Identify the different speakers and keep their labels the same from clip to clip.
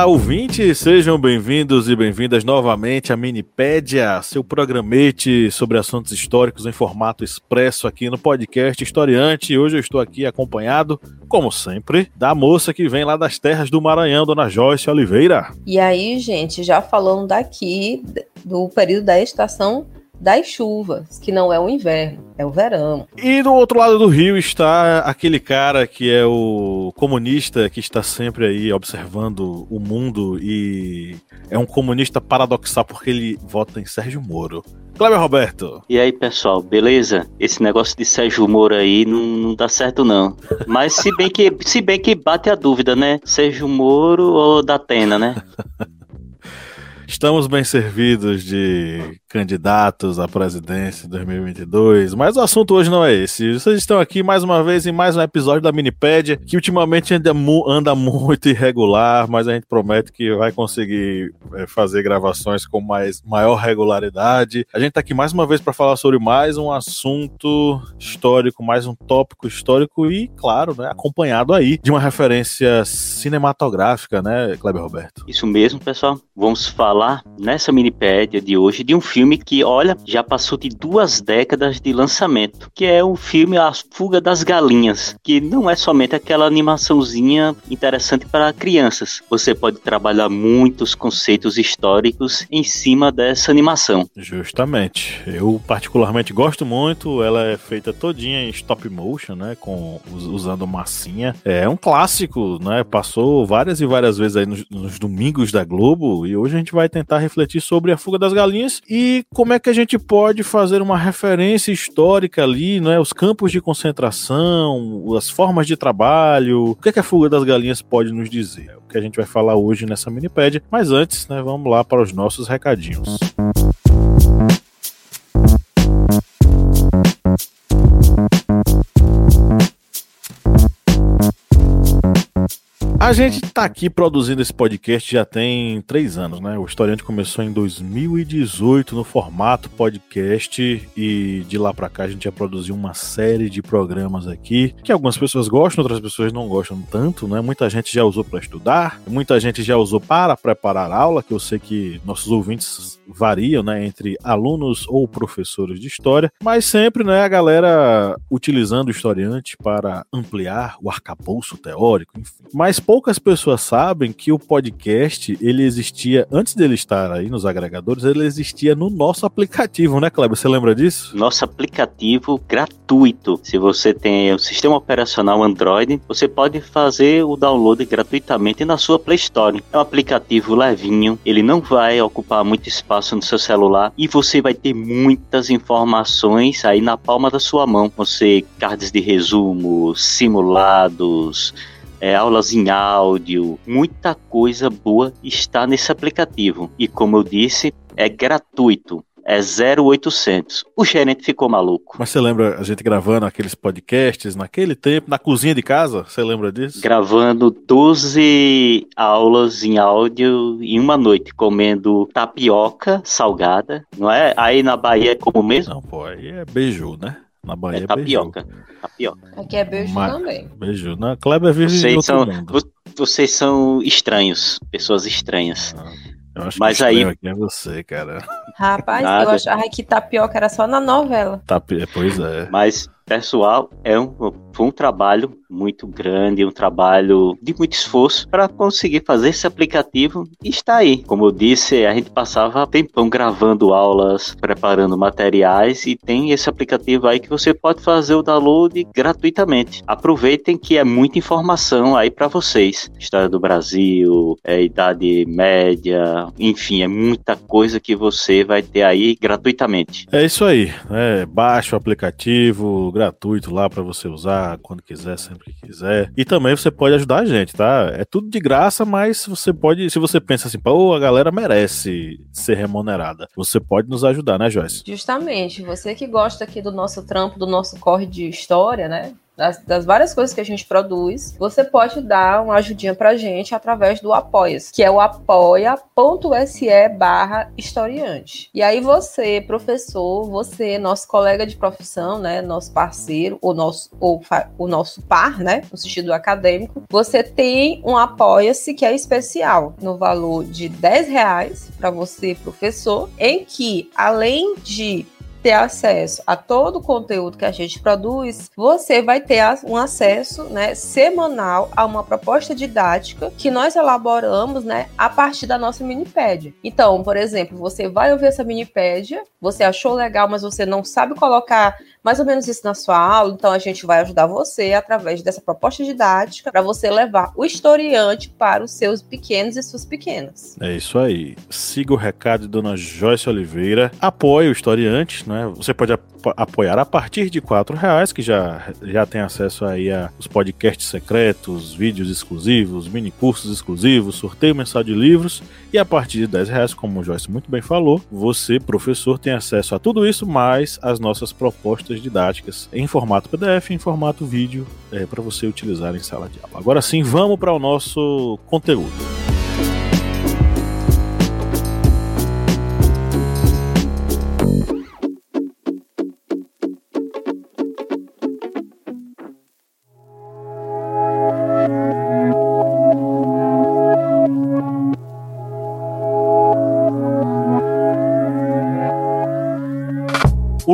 Speaker 1: Olá, ouvintes, sejam bem-vindos e bem-vindas novamente à Minipédia, seu programete sobre assuntos históricos em formato expresso aqui no podcast Historiante. Hoje eu estou aqui acompanhado, como sempre, da moça que vem lá das terras do Maranhão, Dona Joyce Oliveira.
Speaker 2: E aí, gente, já falando daqui do período da estação das chuvas, que não é o inverno, é o verão.
Speaker 1: E do outro lado do rio está aquele cara que é o comunista que está sempre aí observando o mundo e é um comunista paradoxal porque ele vota em Sérgio Moro. Cleber Roberto.
Speaker 3: E aí, pessoal, beleza? Esse negócio de Sérgio Moro aí não, não dá certo, não. Mas se bem que se bem que bate a dúvida, né? Sérgio Moro ou da Atena, né?
Speaker 1: Estamos bem servidos de candidatos à presidência em 2022, mas o assunto hoje não é esse. Vocês estão aqui mais uma vez em mais um episódio da Minipédia, que ultimamente anda, anda muito irregular, mas a gente promete que vai conseguir é, fazer gravações com mais, maior regularidade. A gente está aqui mais uma vez para falar sobre mais um assunto histórico, mais um tópico histórico e, claro, né, acompanhado aí de uma referência cinematográfica, né, Kleber Roberto?
Speaker 3: Isso mesmo, pessoal. Vamos falar nessa Minipédia de hoje de um filme filme que, olha, já passou de duas décadas de lançamento, que é o filme A Fuga das Galinhas, que não é somente aquela animaçãozinha interessante para crianças. Você pode trabalhar muitos conceitos históricos em cima dessa animação.
Speaker 1: Justamente. Eu particularmente gosto muito, ela é feita todinha em stop motion, né, com usando massinha. É um clássico, né? Passou várias e várias vezes aí nos, nos domingos da Globo e hoje a gente vai tentar refletir sobre A Fuga das Galinhas e como é que a gente pode fazer uma referência histórica ali, né? Os campos de concentração, as formas de trabalho, o que, é que a fuga das galinhas pode nos dizer? É o que a gente vai falar hoje nessa minipédia. Mas antes, né, vamos lá para os nossos recadinhos. Música A gente tá aqui produzindo esse podcast já tem três anos, né? O Historiante começou em 2018 no formato podcast e de lá para cá a gente já produziu uma série de programas aqui que algumas pessoas gostam, outras pessoas não gostam tanto, né? Muita gente já usou para estudar, muita gente já usou para preparar aula, que eu sei que nossos ouvintes variam, né? Entre alunos ou professores de história, mas sempre, né? A galera utilizando o Historiante para ampliar o arcabouço teórico, enfim. Mas poucas pessoas sabem que o podcast, ele existia, antes dele estar aí nos agregadores, ele existia no nosso aplicativo, né, Kleber? Você lembra disso?
Speaker 3: Nosso aplicativo gratuito. Se você tem o sistema operacional Android, você pode fazer o download gratuitamente na sua Play Store. É um aplicativo levinho, ele não vai ocupar muito espaço no seu celular e você vai ter muitas informações aí na palma da sua mão. Você, cards de resumo, simulados, é, aulas em áudio, muita coisa boa está nesse aplicativo. E como eu disse, é gratuito. É 0800. O gerente ficou maluco.
Speaker 1: Mas você lembra a gente gravando aqueles podcasts naquele tempo, na cozinha de casa? Você lembra disso?
Speaker 3: Gravando 12 aulas em áudio em uma noite, comendo tapioca salgada, não é? Aí na Bahia é como mesmo?
Speaker 1: Não, pô, aí é beiju, né? Na Bahia é,
Speaker 3: é tapioca. Beiju. Tapioca.
Speaker 2: Aqui é beijo Mas, também.
Speaker 1: Beijo. Na Kleber vive
Speaker 3: vocês são, mundo. Vocês são estranhos, pessoas estranhas.
Speaker 1: Ah, eu acho Mas que aí aqui é você, cara.
Speaker 2: Rapaz, Nada. eu achava que tapioca era só na novela.
Speaker 1: Tapi... Pois é.
Speaker 3: Mas pessoal, é um, foi um trabalho muito grande, um trabalho de muito esforço para conseguir fazer esse aplicativo e está aí. Como eu disse, a gente passava tempão gravando aulas, preparando materiais e tem esse aplicativo aí que você pode fazer o download gratuitamente. Aproveitem que é muita informação aí para vocês. História do Brasil, é, Idade Média, enfim, é muita coisa que você vai ter aí gratuitamente.
Speaker 1: É isso aí, é, baixa o aplicativo, gratuito lá para você usar quando quiser, sempre sempre quiser. E também você pode ajudar a gente, tá? É tudo de graça, mas você pode, se você pensa assim, pô, a galera merece ser remunerada. Você pode nos ajudar, né, Joyce?
Speaker 2: Justamente. Você que gosta aqui do nosso trampo, do nosso corre de história, né? Das, das, várias coisas que a gente produz, você pode dar uma ajudinha pra gente através do apoia que é o apoia.se barra historiante. E aí você, professor, você, nosso colega de profissão, né, nosso parceiro, ou nosso, ou o nosso par, né, no sentido acadêmico, você tem um apoia-se que é especial, no valor de 10 reais para você, professor, em que, além de ter acesso a todo o conteúdo que a gente produz, você vai ter um acesso né, semanal a uma proposta didática que nós elaboramos né, a partir da nossa minipédia. Então, por exemplo, você vai ouvir essa minipédia, você achou legal, mas você não sabe colocar mais ou menos isso na sua aula, então a gente vai ajudar você através dessa proposta didática para você levar o historiante para os seus pequenos e suas pequenas.
Speaker 1: É isso aí. Siga o recado de Dona Joyce Oliveira. Apoie o historiante, né? Você pode apoiar a partir de quatro reais, que já, já tem acesso aí a os podcasts secretos, vídeos exclusivos, mini cursos exclusivos, sorteio mensal de livros. E a partir de 10 reais, como o Joyce muito bem falou, você, professor, tem acesso a tudo isso, mais as nossas propostas didáticas em formato PDF, em formato vídeo, é, para você utilizar em sala de aula. Agora sim, vamos para o nosso conteúdo.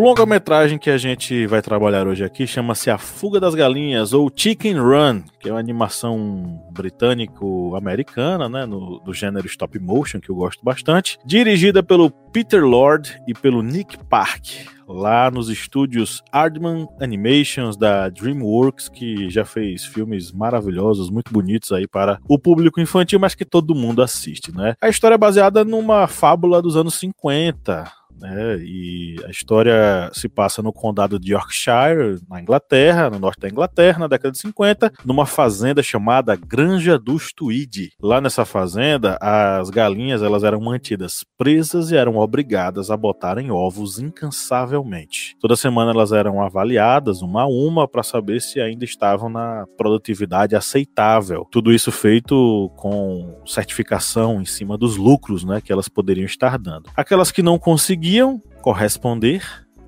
Speaker 1: Longa-metragem que a gente vai trabalhar hoje aqui chama-se A Fuga das Galinhas, ou Chicken Run, que é uma animação britânico-americana, né, no, do gênero stop motion, que eu gosto bastante, dirigida pelo Peter Lord e pelo Nick Park, lá nos estúdios Aardman Animations da DreamWorks, que já fez filmes maravilhosos, muito bonitos aí para o público infantil, mas que todo mundo assiste, né? A história é baseada numa fábula dos anos 50, né? E a história se passa no condado de Yorkshire, na Inglaterra, no norte da Inglaterra, na década de 50, numa fazenda chamada Granja dos Tweed. Lá nessa fazenda, as galinhas elas eram mantidas presas e eram obrigadas a botarem ovos incansavelmente. Toda semana elas eram avaliadas uma a uma para saber se ainda estavam na produtividade aceitável. Tudo isso feito com certificação em cima dos lucros, né, que elas poderiam estar dando. Aquelas que não conseguiam conseguiam corresponder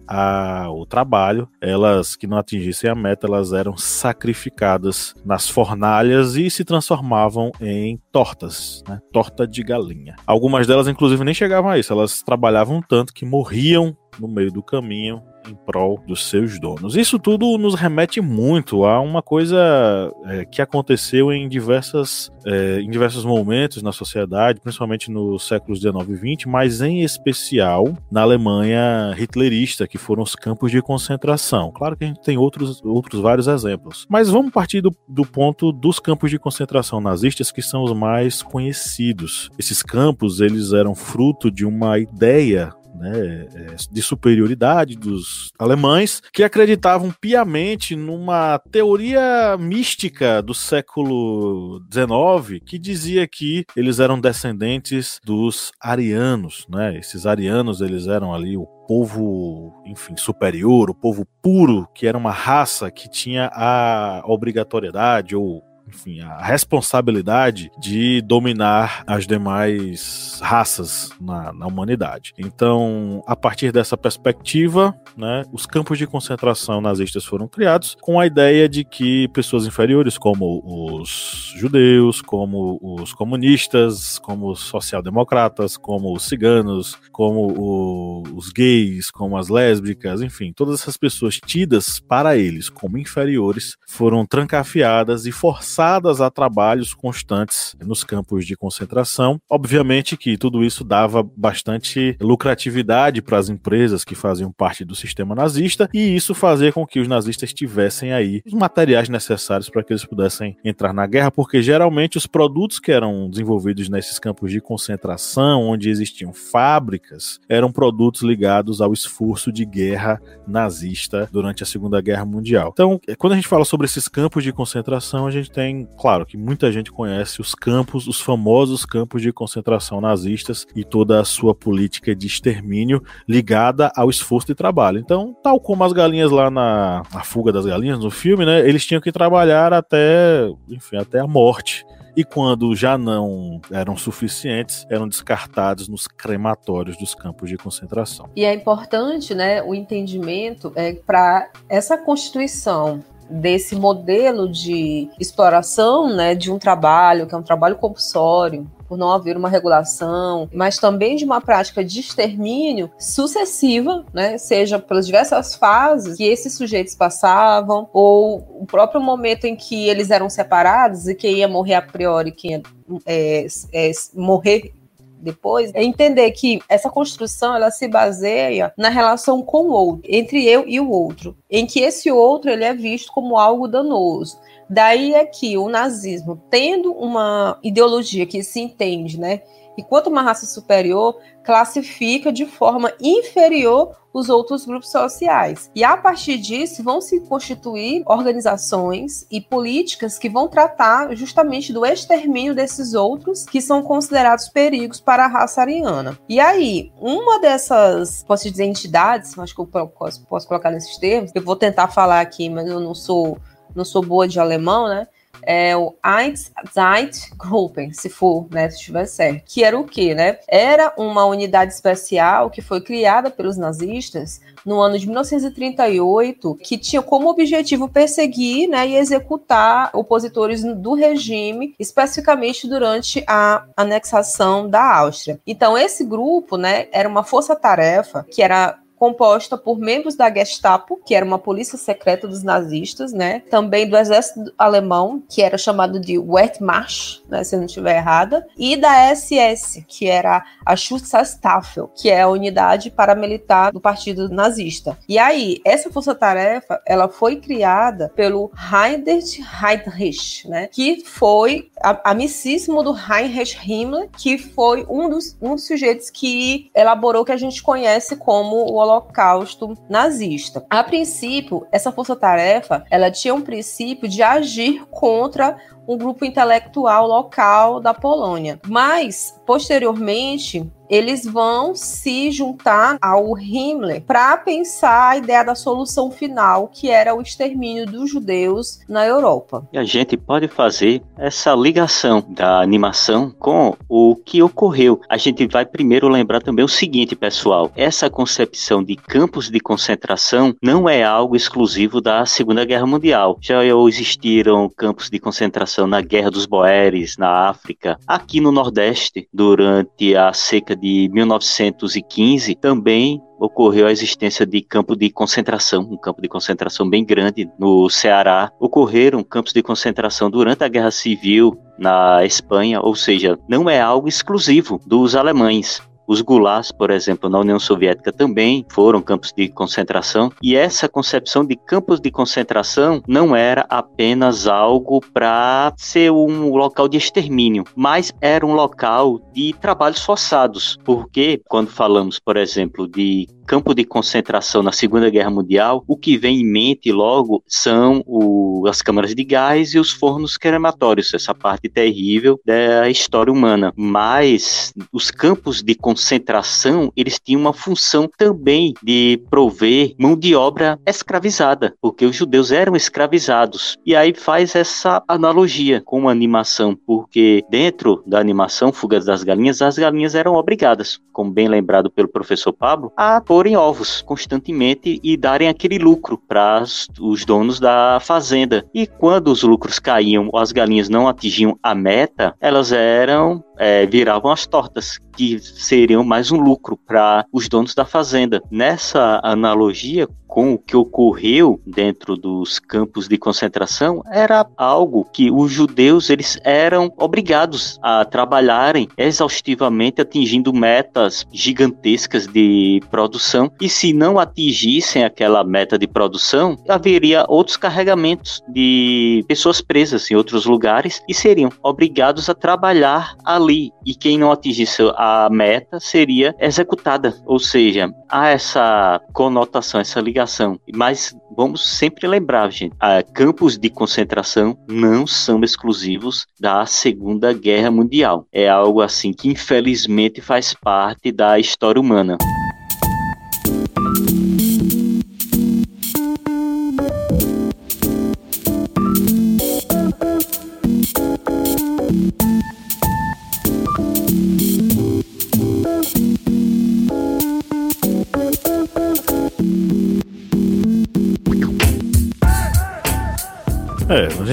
Speaker 1: ao trabalho, elas que não atingissem a meta, elas eram sacrificadas nas fornalhas e se transformavam em tortas, né? torta de galinha. Algumas delas, inclusive, nem chegavam a isso, elas trabalhavam tanto que morriam no meio do caminho em prol dos seus donos. Isso tudo nos remete muito a uma coisa é, que aconteceu em, diversas, é, em diversos momentos na sociedade, principalmente nos séculos 19 e 20, mas em especial na Alemanha hitlerista, que foram os campos de concentração. Claro que a gente tem outros, outros vários exemplos, mas vamos partir do, do ponto dos campos de concentração nazistas que são os mais conhecidos. Esses campos eles eram fruto de uma ideia né, é, de superioridade dos alemães, que acreditavam piamente numa teoria mística do século XIX que dizia que eles eram descendentes dos arianos, né? Esses arianos eles eram ali o povo, enfim, superior, o povo puro, que era uma raça que tinha a obrigatoriedade ou enfim, a responsabilidade de dominar as demais raças na, na humanidade. Então, a partir dessa perspectiva, né, os campos de concentração nazistas foram criados com a ideia de que pessoas inferiores, como os judeus, como os comunistas, como os social-democratas, como os ciganos, como o, os gays, como as lésbicas, enfim, todas essas pessoas tidas para eles como inferiores foram trancafiadas e forçadas forçadas a trabalhos constantes nos campos de concentração. Obviamente que tudo isso dava bastante lucratividade para as empresas que faziam parte do sistema nazista e isso fazia com que os nazistas tivessem aí os materiais necessários para que eles pudessem entrar na guerra, porque geralmente os produtos que eram desenvolvidos nesses campos de concentração, onde existiam fábricas, eram produtos ligados ao esforço de guerra nazista durante a Segunda Guerra Mundial. Então, quando a gente fala sobre esses campos de concentração, a gente tem, claro, que muita gente conhece os campos, os famosos campos de concentração nazistas e toda a sua política de extermínio ligada ao esforço de trabalho. Então, tal como as galinhas lá na, na fuga das galinhas no filme, né, eles tinham que trabalhar até, enfim, até a morte e quando já não eram suficientes, eram descartados nos crematórios dos campos de concentração.
Speaker 2: E é importante, né, o entendimento é para essa constituição desse modelo de exploração, né, de um trabalho que é um trabalho compulsório, por não haver uma regulação, mas também de uma prática de extermínio sucessiva, né, seja pelas diversas fases que esses sujeitos passavam, ou o próprio momento em que eles eram separados e quem ia morrer a priori, quem ia é, é, morrer depois, é entender que essa construção ela se baseia na relação com o outro, entre eu e o outro, em que esse outro ele é visto como algo danoso. Daí é que o nazismo, tendo uma ideologia que se entende, né, enquanto uma raça superior, classifica de forma inferior os outros grupos sociais. E a partir disso vão se constituir organizações e políticas que vão tratar justamente do extermínio desses outros que são considerados perigos para a raça ariana. E aí, uma dessas, posso dizer, entidades, acho que eu posso, posso colocar nesses termos, eu vou tentar falar aqui, mas eu não sou não sou boa de alemão, né? É o Einsatzgruppen, se for, né, se estiver certo. Que era o quê, né? Era uma unidade especial que foi criada pelos nazistas no ano de 1938, que tinha como objetivo perseguir né, e executar opositores do regime, especificamente durante a anexação da Áustria. Então, esse grupo né, era uma força-tarefa que era composta por membros da Gestapo, que era uma polícia secreta dos nazistas, né? Também do exército alemão, que era chamado de Wehrmacht, né, se eu não estiver errada, e da SS, que era a Schutzstaffel, que é a unidade paramilitar do partido nazista. E aí, essa força-tarefa, ela foi criada pelo Heinrich Heydrich, né? Que foi amicíssimo do Heinrich Himmler, que foi um dos, um dos sujeitos que elaborou o que a gente conhece como o Holocausto nazista. A princípio, essa força-tarefa, ela tinha um princípio de agir contra um grupo intelectual local da Polônia. Mas, posteriormente, eles vão se juntar ao Himmler para pensar a ideia da solução final, que era o extermínio dos judeus na Europa.
Speaker 3: E a gente pode fazer essa ligação da animação com o que ocorreu. A gente vai primeiro lembrar também o seguinte, pessoal: essa concepção de campos de concentração não é algo exclusivo da Segunda Guerra Mundial. Já existiram campos de concentração na Guerra dos Boeres, na África, aqui no Nordeste, durante a seca de 1915 também ocorreu a existência de campo de concentração, um campo de concentração bem grande no Ceará. Ocorreram campos de concentração durante a Guerra Civil na Espanha, ou seja, não é algo exclusivo dos alemães. Os gulags, por exemplo, na União Soviética também foram campos de concentração, e essa concepção de campos de concentração não era apenas algo para ser um local de extermínio, mas era um local de trabalhos forçados, porque quando falamos, por exemplo, de campo de concentração na Segunda Guerra Mundial, o que vem em mente logo são o, as câmaras de gás e os fornos crematórios, essa parte terrível da história humana. Mas os campos de concentração, eles tinham uma função também de prover mão de obra escravizada, porque os judeus eram escravizados. E aí faz essa analogia com a animação, porque dentro da animação Fugas das Galinhas, as galinhas eram obrigadas, como bem lembrado pelo professor Pablo, a porem ovos constantemente e darem aquele lucro para os donos da fazenda. E quando os lucros caíam, as galinhas não atingiam a meta, elas eram é, viravam as tortas, que seriam mais um lucro para os donos da fazenda. Nessa analogia, com o que ocorreu dentro dos campos de concentração era algo que os judeus eles eram obrigados a trabalharem exaustivamente atingindo metas gigantescas de produção. E se não atingissem aquela meta de produção haveria outros carregamentos de pessoas presas em outros lugares e seriam obrigados a trabalhar ali. E quem não atingisse a meta seria executada. Ou seja há essa conotação essa ligação ligação. Mas vamos sempre lembrar, gente, campos de concentração não são exclusivos da Segunda Guerra Mundial. É algo assim que infelizmente faz parte da história humana.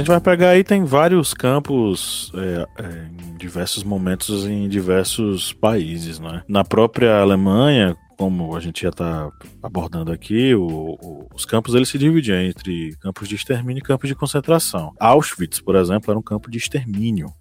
Speaker 1: Gente vai pegar aí, tem vários campos é, é, em diversos momentos em diversos países, né? Na própria Alemanha, como a gente já está abordando aqui, o, o, os campos eles se dividiam entre campos de extermínio e campos de concentração. Auschwitz, por exemplo, era um campo de extermínio.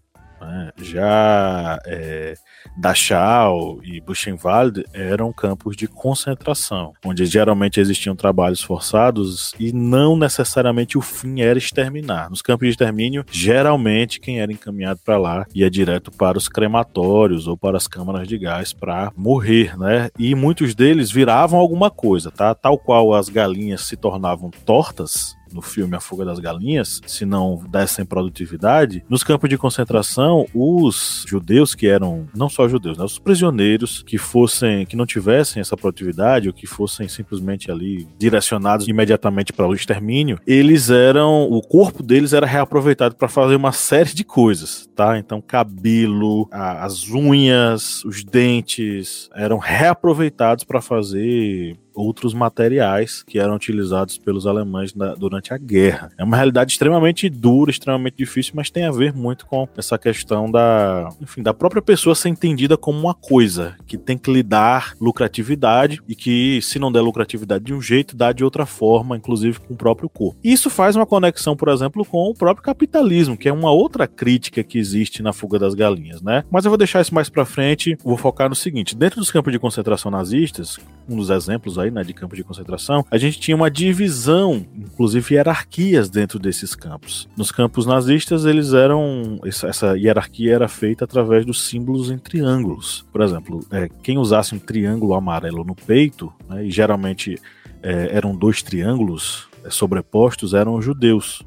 Speaker 1: Né? Já é, Dachau e Buchenwald eram campos de concentração, onde geralmente existiam trabalhos forçados e não necessariamente o fim era exterminar. Nos campos de extermínio, geralmente quem era encaminhado para lá ia direto para os crematórios ou para as câmaras de gás para morrer, né? E muitos deles viravam alguma coisa, tá? Tal qual as galinhas se tornavam tortas, no filme A Fuga das Galinhas, se não dessem produtividade, nos campos de concentração, os judeus que eram não só judeus, né, os prisioneiros que fossem, que não tivessem essa produtividade ou que fossem simplesmente ali direcionados imediatamente para o extermínio, eles eram, o corpo deles era reaproveitado para fazer uma série de coisas, tá? Então cabelo, a, as unhas, os dentes eram reaproveitados para fazer outros materiais que eram utilizados pelos alemães na, durante a guerra. É uma realidade extremamente dura, extremamente difícil, mas tem a ver muito com essa questão da, enfim, da própria pessoa ser entendida como uma coisa que tem que lhe dar lucratividade e que se não der lucratividade de um jeito, dá de outra forma, inclusive com o próprio corpo. Isso faz uma conexão, por exemplo, com o próprio capitalismo, que é uma outra crítica que existe na fuga das galinhas, né? Mas eu vou deixar isso mais para frente, vou focar no seguinte, dentro dos campos de concentração nazistas, um dos exemplos aí, né, de campo de concentração, a gente tinha uma divisão, inclusive hierarquias dentro desses campos. Nos campos nazistas, eles eram. Essa hierarquia era feita através dos símbolos em triângulos. Por exemplo, é, quem usasse um triângulo amarelo no peito, né, e geralmente é, eram dois triângulos é, sobrepostos, eram os judeus?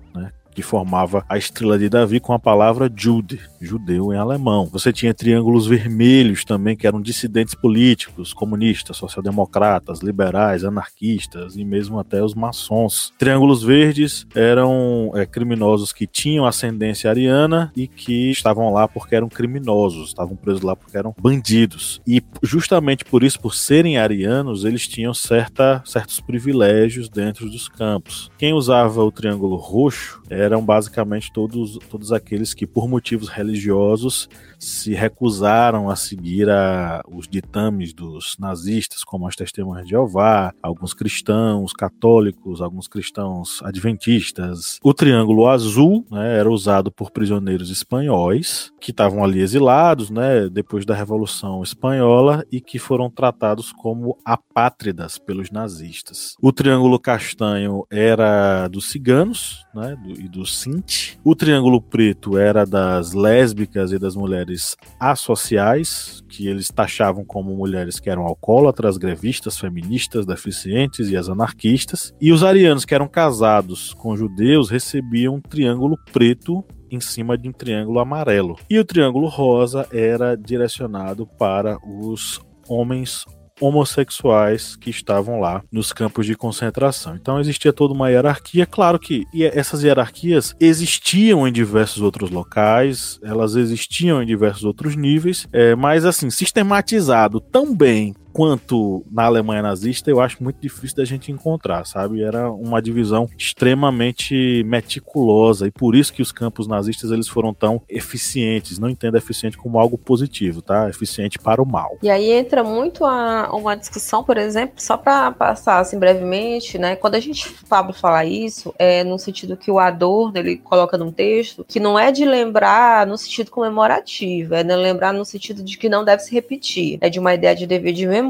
Speaker 1: Que formava a estrela de Davi com a palavra Jude, judeu em alemão. Você tinha triângulos vermelhos também, que eram dissidentes políticos, comunistas, social-democratas, liberais, anarquistas e mesmo até os maçons. Triângulos verdes eram é, criminosos que tinham ascendência ariana e que estavam lá porque eram criminosos, estavam presos lá porque eram bandidos. E justamente por isso, por serem arianos, eles tinham certa, certos privilégios dentro dos campos. Quem usava o triângulo roxo era eram basicamente todos, todos aqueles que, por motivos religiosos, se recusaram a seguir a, os ditames dos nazistas, como as testemunhas de Jeová, alguns cristãos católicos, alguns cristãos adventistas. O Triângulo Azul né, era usado por prisioneiros espanhóis que estavam ali exilados né, depois da Revolução Espanhola e que foram tratados como apátridas pelos nazistas. O Triângulo Castanho era dos ciganos né, do, e dos Sinti. O Triângulo Preto era das lésbicas e das mulheres mulheres associais, que eles taxavam como mulheres que eram alcoólatras, grevistas, feministas, deficientes e as anarquistas. E os arianos, que eram casados com judeus, recebiam um triângulo preto em cima de um triângulo amarelo. E o triângulo rosa era direcionado para os homens homossexuais que estavam lá nos campos de concentração. Então existia toda uma hierarquia, claro que essas hierarquias existiam em diversos outros locais, elas existiam em diversos outros níveis, é, mas assim, sistematizado tão bem quanto na Alemanha nazista, eu acho muito difícil da gente encontrar, sabe? Era uma divisão extremamente meticulosa e por isso que os campos nazistas eles foram tão eficientes. Não entenda eficiente como algo positivo, tá? Eficiente para o mal.
Speaker 2: E aí entra muito a, uma discussão, por exemplo, só para passar assim brevemente, né? Quando a gente Pablo falar isso, é no sentido que o Adorno ele coloca num texto que não é de lembrar no sentido comemorativo, é de lembrar no sentido de que não deve se repetir, é de uma ideia de dever de memória.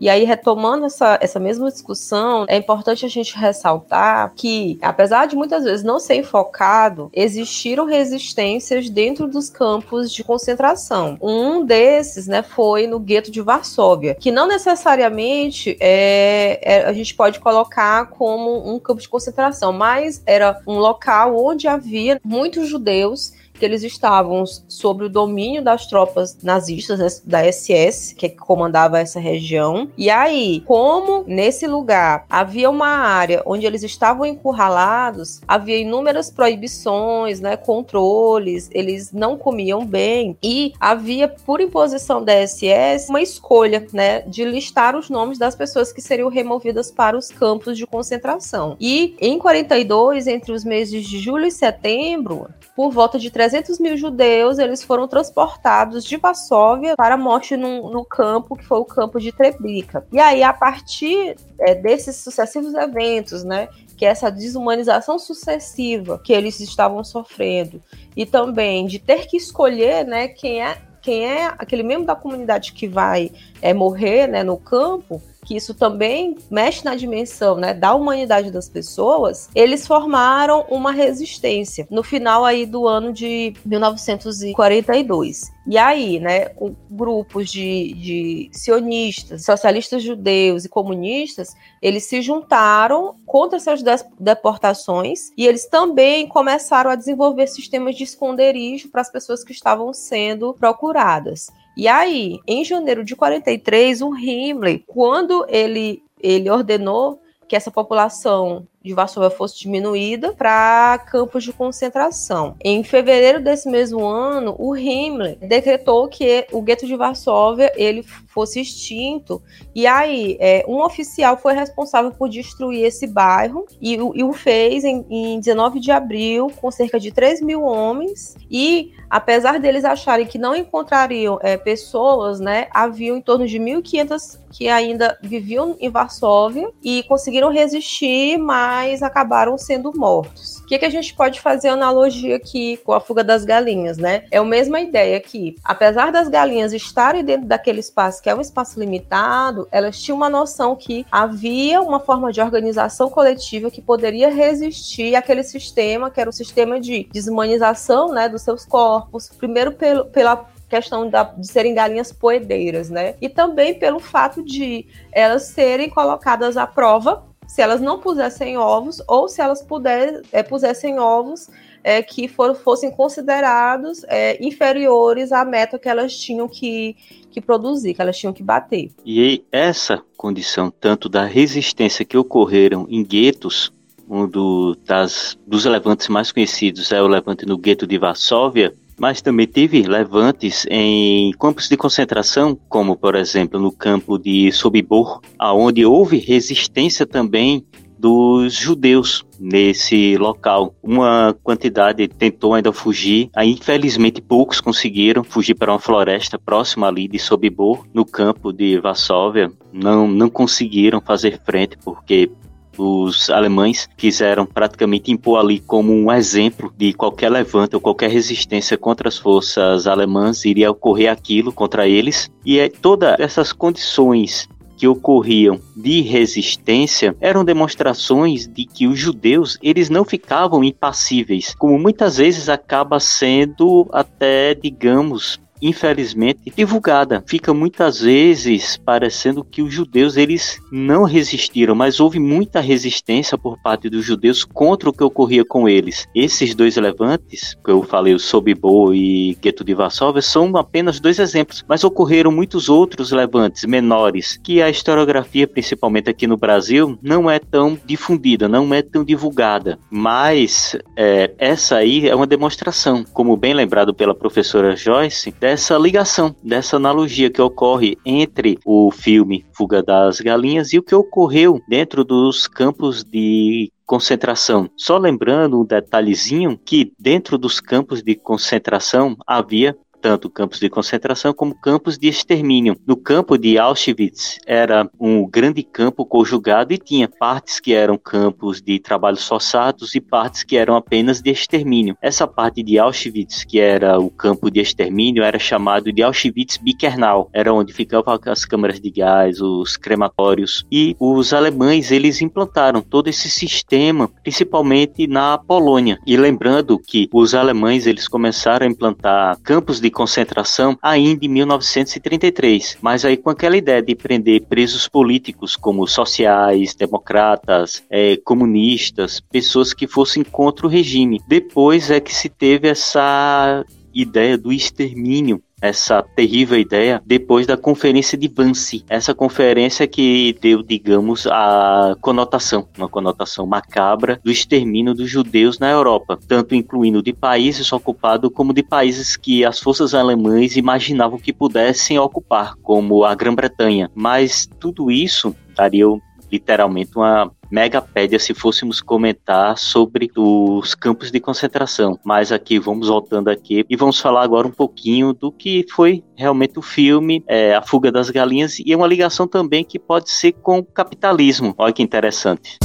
Speaker 2: E aí retomando essa, essa mesma discussão, é importante a gente ressaltar que, apesar de muitas vezes não ser enfocado, existiram resistências dentro dos campos de concentração. Um desses, né, foi no gueto de Varsóvia, que não necessariamente é, é, a gente pode colocar como um campo de concentração, mas era um local onde havia muitos judeus que eles estavam sob o domínio das tropas nazistas né, da SS, que comandava essa região. E aí, como nesse lugar havia uma área onde eles estavam encurralados, havia inúmeras proibições, né, controles, eles não comiam bem e havia por imposição da SS uma escolha, né, de listar os nomes das pessoas que seriam removidas para os campos de concentração. E em 42, entre os meses de julho e setembro, por volta de 300 mil judeus, eles foram transportados de Varsóvia para a morte no, campo, que foi o campo de Treblinka. E aí, a partir é, desses sucessivos eventos, né, que é essa desumanização sucessiva que eles estavam sofrendo, e também de ter que escolher, né, quem é quem é aquele membro da comunidade que vai é, morrer né, no campo, que isso também mexe na dimensão né, da humanidade das pessoas, eles formaram uma resistência no final aí do ano de 1942. E aí, né, grupos de, de sionistas, socialistas judeus e comunistas, eles se juntaram contra essas deportações e eles também começaram a desenvolver sistemas de esconderijo para as pessoas que estavam sendo procuradas. E aí, em janeiro de 43, o Himmler, quando ele, ele ordenou que essa população de Varsóvia fosse diminuída para campos de concentração. Em fevereiro desse mesmo ano, o Himmler decretou que o gueto de Varsóvia ele fosse extinto e aí é, um oficial foi responsável por destruir esse bairro e, e o fez em, em 19 de abril com cerca de 3 mil homens e apesar deles acharem que não encontrariam é, pessoas, né, haviam em torno de 1.500 que ainda viviam em Varsóvia e conseguiram resistir, mas acabaram sendo mortos. O que, que a gente pode fazer analogia aqui com a fuga das galinhas, né? É a mesma ideia que, apesar das galinhas estarem dentro daquele espaço que é um espaço limitado, elas tinham uma noção que havia uma forma de organização coletiva que poderia resistir àquele sistema, que era o sistema de desumanização, né, dos seus corpos, primeiro pelo, pela questão da, de serem galinhas poedeiras, né? E também pelo fato de elas serem colocadas à prova se elas não pusessem ovos ou se elas puder, é, pusessem ovos é, que for, fossem considerados é, inferiores à meta que elas tinham que, que produzir, que elas tinham que bater.
Speaker 3: E essa condição, tanto da resistência que ocorreram em guetos, um do, das, dos levantes mais conhecidos é o levante no gueto de Varsóvia, mas também teve levantes em campos de concentração, como por exemplo no campo de Sobibor, aonde houve resistência também dos judeus nesse local. Uma quantidade tentou ainda fugir, aí infelizmente poucos conseguiram fugir para uma floresta próxima ali de Sobibor, no campo de Varsóvia. Não, não conseguiram fazer frente porque os alemães quiseram praticamente impor ali como um exemplo de qualquer levante ou qualquer resistência contra as forças alemãs iria ocorrer aquilo contra eles. E é todas essas condições que ocorriam de resistência eram demonstrações de que os judeus eles não ficavam impassíveis, como muitas vezes acaba sendo até, digamos, infelizmente divulgada. Fica muitas vezes parecendo que os judeus eles não resistiram, mas houve muita resistência por parte dos judeus contra o que ocorria com eles. Esses dois levantes, que eu falei, o Sobibor e Gueto de Varsóvia, são apenas dois exemplos, mas ocorreram muitos outros levantes menores que a historiografia, principalmente aqui no Brasil, não é tão difundida, não é tão divulgada. Mas é, essa aí é uma demonstração, como bem lembrado pela professora Joyce, dessa ligação, dessa analogia que ocorre entre o filme Fuga das Galinhas e o que ocorreu dentro dos campos de concentração. Só lembrando um detalhezinho que dentro dos campos de concentração havia tanto campos de concentração como campos de extermínio. No campo de Auschwitz era um grande campo conjugado e tinha partes que eram campos de trabalhos forçados e partes que eram apenas de extermínio. Essa parte de Auschwitz, que era o campo de extermínio, era chamado de Auschwitz-Birkenau. Era onde ficavam as câmaras de gás, os crematórios. E os alemães, eles implantaram todo esse sistema, principalmente na Polônia. E lembrando que os alemães, eles começaram a implantar campos de de concentração ainda em 1933, mas aí com aquela ideia de prender presos políticos como sociais, democratas, é, comunistas, pessoas que fossem contra o regime. Depois é que se teve essa ideia do extermínio essa terrível ideia depois da conferência de Vance. Essa conferência que deu, digamos, a conotação, uma conotação macabra do extermínio dos judeus na Europa, tanto incluindo de países ocupados como de países que as forças alemãs imaginavam que pudessem ocupar, como a Grã-Bretanha. Mas tudo isso daria literalmente uma megapédia se fôssemos comentar sobre os campos de concentração. Mas aqui vamos voltando aqui e vamos falar agora um pouquinho do que foi realmente o filme é, A Fuga das Galinhas e é uma ligação também que pode ser com o capitalismo. Olha que interessante.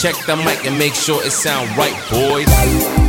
Speaker 3: Check the mic and make sure it sound right, boys.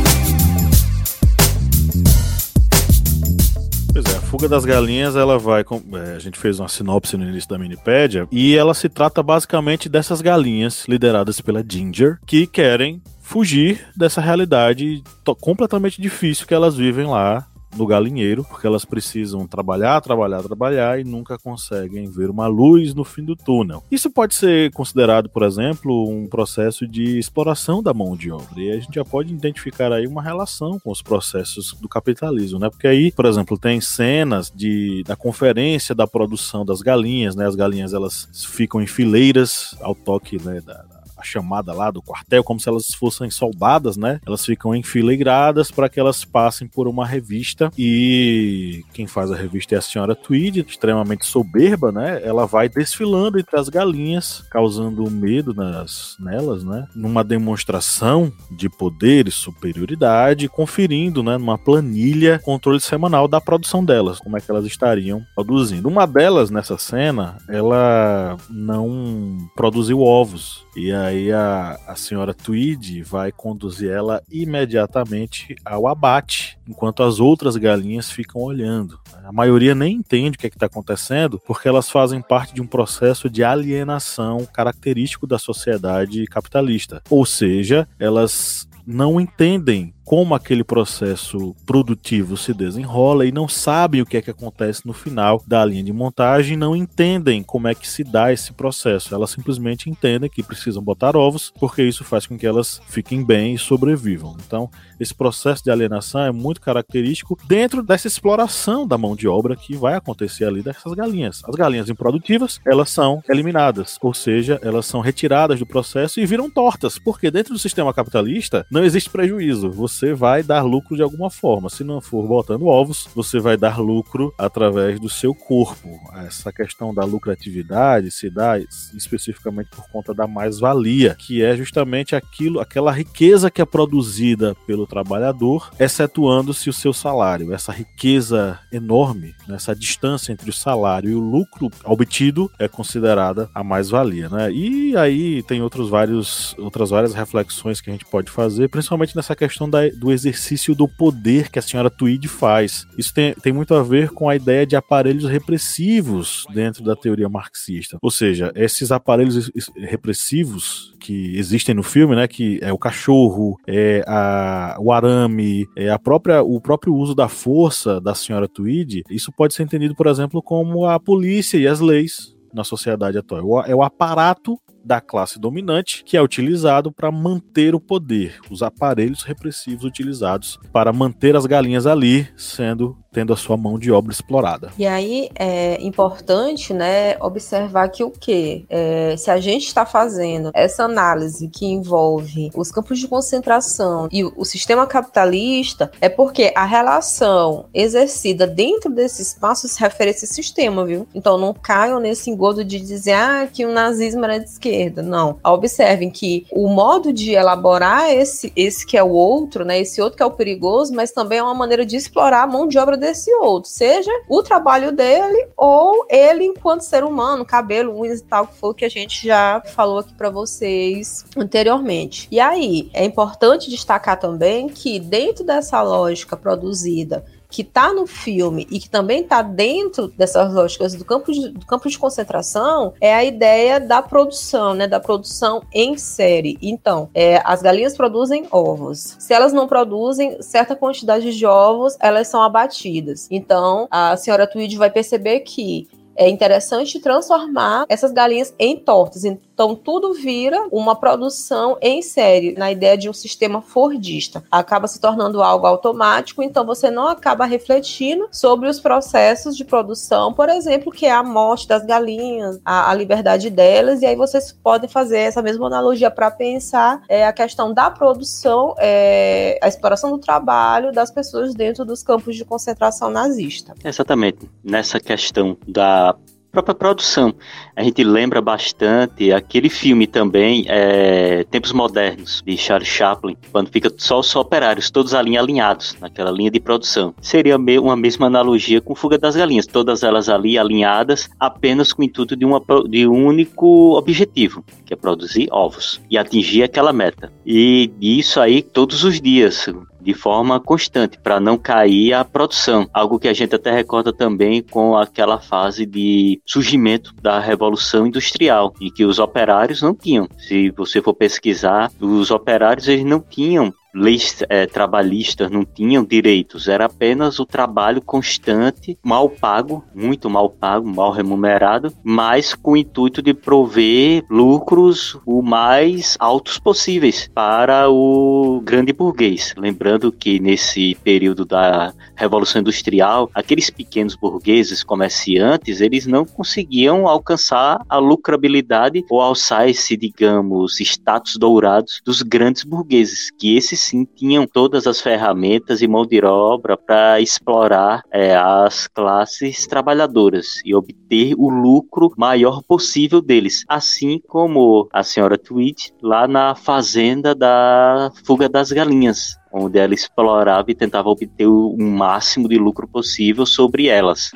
Speaker 1: Pois é, a Fuga das Galinhas, ela vai. É, a gente fez uma sinopse no início da Minipédia, e ela se trata basicamente dessas galinhas lideradas pela Ginger, que querem fugir dessa realidade completamente difícil que elas vivem lá no galinheiro, porque elas precisam trabalhar, trabalhar, trabalhar e nunca conseguem ver uma luz no fim do túnel. Isso pode ser considerado, por exemplo, um processo de exploração da mão de obra. E a gente já pode identificar aí uma relação com os processos do capitalismo, né? Porque aí, por exemplo, tem cenas de, da conferência da produção das galinhas, né? As galinhas elas ficam em fileiras ao toque né, da, chamada lá do quartel, como se elas fossem soldadas, né? Elas ficam enfileiradas para que elas passem por uma revista e quem faz a revista é a senhora Tweed, extremamente soberba, né? Ela vai desfilando entre as galinhas, causando medo nas nelas, né? Numa demonstração de poder e superioridade, conferindo, né, numa planilha controle semanal da produção delas, como é que elas estariam produzindo. Uma delas nessa cena, ela não produziu ovos. E aí a, a senhora Tweed vai conduzir ela imediatamente ao abate, enquanto as outras galinhas ficam olhando. A maioria nem entende o que é está acontecendo, porque elas fazem parte de um processo de alienação característico da sociedade capitalista. Ou seja, elas não entendem como aquele processo produtivo se desenrola e não sabem o que é que acontece no final da linha de montagem, não entendem como é que se dá esse processo. Elas simplesmente entendem que precisam botar ovos, porque isso faz com que elas fiquem bem e sobrevivam. Então, esse processo de alienação é muito característico dentro dessa exploração da mão de obra que vai acontecer ali dessas galinhas. As galinhas improdutivas, elas são eliminadas, ou seja, elas são retiradas do processo e viram tortas, porque dentro do sistema capitalista não existe prejuízo. Você você vai dar lucro de alguma forma. Se não for botando ovos, você vai dar lucro através do seu corpo. Essa questão da lucratividade se dá especificamente por conta da mais-valia, que é justamente aquilo, aquela riqueza que é produzida pelo trabalhador, excetuando-se o seu salário. Essa riqueza enorme, né, essa distância entre o salário e o lucro obtido é considerada a mais-valia, né? E aí tem outros vários, outras várias reflexões que a gente pode fazer, principalmente nessa questão da do exercício do poder que a senhora Tweed faz. Isso tem, tem muito a ver com a ideia de aparelhos repressivos dentro da teoria marxista. Ou seja, esses aparelhos repressivos que existem no filme, né, que é o cachorro, é a, o arame, é a própria, o próprio uso da força da senhora Tweed, isso pode ser entendido, por exemplo, como a polícia e as leis na sociedade atual. É o aparato da classe dominante que é utilizado para manter o poder, os aparelhos repressivos utilizados para manter as galinhas ali sendo tendo a sua mão de obra explorada.
Speaker 2: E aí é importante, né, observar que o que é, se a gente está fazendo essa análise que envolve os campos de concentração e o sistema capitalista, é porque a relação exercida dentro desse espaço se refere a esse sistema, viu? Então não caiam nesse engodo de dizer ah, que o nazismo era de esquerda. Não. Observem que o modo de elaborar esse, esse que é o outro, né? Esse outro que é o perigoso, mas também é uma maneira de explorar a mão de obra desse outro, seja o trabalho dele ou ele enquanto ser humano, cabelo, unhas e tal, que foi o que a gente já falou aqui para vocês anteriormente. E aí, é importante destacar também que dentro dessa lógica produzida que está no filme e que também está dentro dessas lógicas do campo, de, do campo de concentração é a ideia da produção, né? Da produção em série. Então, é, as galinhas produzem ovos. Se elas não produzem certa quantidade de ovos, elas são abatidas. Então, a senhora Tweed vai perceber que é interessante transformar essas galinhas em tortas. Então, tudo vira uma produção em série, na ideia de um sistema fordista. Acaba se tornando algo automático, então você não acaba refletindo sobre os processos de produção, por exemplo, que é a morte das galinhas, a, a liberdade delas, e aí vocês podem fazer essa mesma analogia para pensar é, a questão da produção, é, a exploração do trabalho das pessoas dentro dos campos de concentração nazista.
Speaker 3: Exatamente. Nessa questão da própria produção. A gente lembra bastante aquele filme também, é, Tempos Modernos, de Charles Chaplin, quando fica só os operários, todos ali alinhados naquela linha de produção. Seria uma mesma analogia com Fuga das Galinhas, todas elas ali alinhadas, apenas com o intuito de, uma, de um único objetivo, que é produzir ovos e atingir aquela meta. E isso aí todos os dias, de forma constante para não cair a produção. Algo que a gente até recorda também com aquela fase de surgimento da revolução industrial e que os operários não tinham. Se você for pesquisar, os operários eles não tinham leis é, trabalhistas não tinham direitos, era apenas o trabalho constante, mal pago, muito mal pago, mal remunerado, mas com o intuito de prover lucros o mais altos possíveis para o grande burguês. Lembrando que nesse período da Revolução Industrial, aqueles pequenos burgueses, comerciantes, eles não conseguiam alcançar a lucrabilidade ou alçar esse, digamos, status dourados dos grandes burgueses, que esses sim tinham todas as ferramentas e mão de obra para explorar é, as classes trabalhadoras e obter o lucro maior possível deles, assim como a senhora Tweed lá na fazenda da Fuga das Galinhas, onde ela explorava e tentava obter o máximo de lucro possível sobre elas.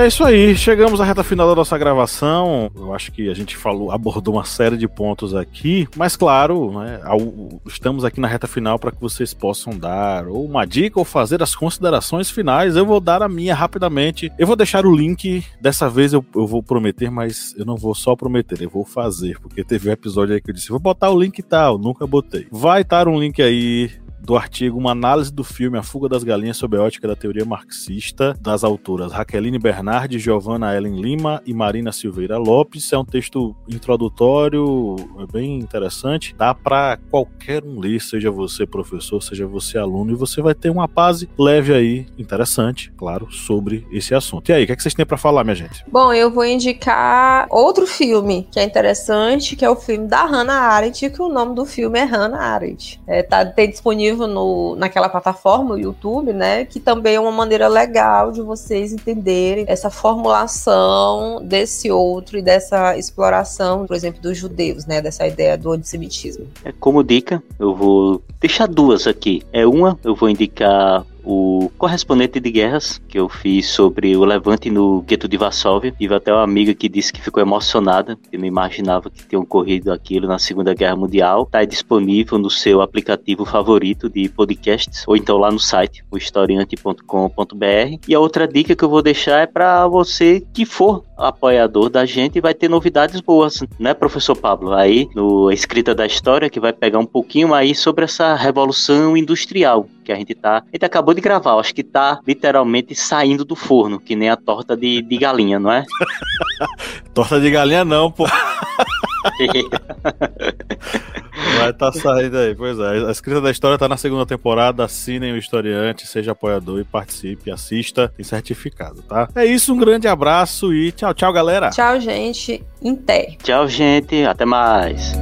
Speaker 1: É isso aí, chegamos à reta final da nossa gravação. Eu acho que a gente falou, abordou uma série de pontos aqui, mas claro, né, estamos aqui na reta final para que vocês possam dar ou uma dica ou fazer as considerações finais. Eu vou dar a minha rapidamente. Eu vou deixar o link, dessa vez eu, eu vou prometer, mas eu não vou só prometer, eu vou fazer, porque teve um episódio aí que eu disse, vou botar o link e tal, nunca botei. Vai estar um link aí do artigo uma análise do filme A Fuga das Galinhas sob a ótica da teoria marxista, das autoras Raqueline Bernardi, Giovanna Ellen Lima e Marina Silveira Lopes. É um texto introdutório, é bem interessante. Dá para qualquer um ler, seja você professor, seja você aluno, e você vai ter uma base leve aí, interessante, claro, sobre esse assunto. E aí, o que, é que vocês têm para falar, minha gente?
Speaker 2: Bom, eu vou indicar outro filme que é interessante, que é o filme da Hannah Arendt, que o nome do filme é Hannah Arendt. É, tá, tem disponível disponível no, naquela plataforma, o YouTube, né? Que também é uma maneira legal de vocês entenderem essa formulação desse outro e dessa exploração, por exemplo, dos judeus, né? Dessa ideia do antissemitismo.
Speaker 3: É, como dica, eu vou deixar duas aqui. É uma, eu vou indicar o correspondente de guerras que eu fiz sobre o levante no gueto de Varsóvia. Tive até uma amiga que disse que ficou emocionada, que não imaginava que tinha ocorrido aquilo na Segunda Guerra Mundial. Está disponível no seu aplicativo favorito de podcasts ou então lá no site, o historiante.com.br. E a outra dica que eu vou deixar é para você que for apoiador da gente vai ter novidades boas, né, professor Pablo? Aí, no Escrita da História, que vai pegar um pouquinho aí sobre essa revolução industrial que a gente tá. A gente acabou de gravar, acho que tá literalmente saindo do forno, que nem a torta de, de galinha, não é?
Speaker 1: torta de galinha não, pô. Vai estar tá saindo aí, pois é. A escrita da história tá na segunda temporada. Assinem o historiante, seja apoiador e participe, assista, tem certificado, tá? É isso, um grande abraço e tchau, tchau, galera.
Speaker 2: Tchau, gente. Em té.
Speaker 3: Tchau, gente. Até mais.